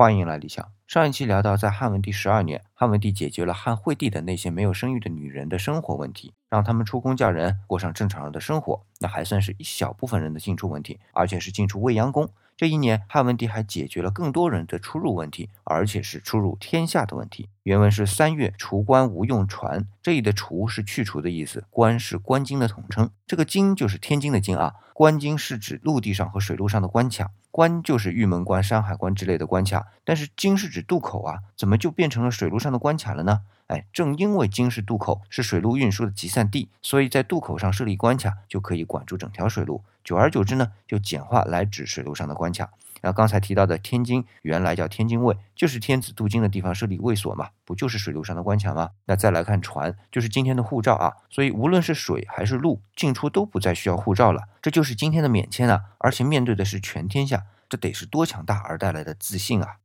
欢迎来理想。上一期聊到，在汉文帝十二年，汉文帝解决了汉惠帝的那些没有生育的女人的生活问题，让他们出宫嫁人，过上正常人的生活。那还算是一小部分人的进出问题，而且是进出未央宫。这一年，汉文帝还解决了更多人的出入问题，而且是出入天下的问题。原文是三月除官无用船，这里的除是去除的意思，官是官京的统称。这个京就是天津的津啊，官京是指陆地上和水路上的关卡，关就是玉门关、山海关之类的关卡，但是京是指渡口啊，怎么就变成了水路上的关卡了呢？哎，正因为京是渡口，是水路运输的集散地，所以在渡口上设立关卡，就可以管住整条水路。久而久之呢，就简化来指水路上的关卡。那刚才提到的天津，原来叫天津卫，就是天子渡京的地方设立卫所嘛，不就是水路上的关卡吗？那再来看船，就是今天的护照啊。所以无论是水还是路，进出都不再需要护照了，这就是今天的免签啊。而且面对的是全天下，这得是多强大而带来的自信啊！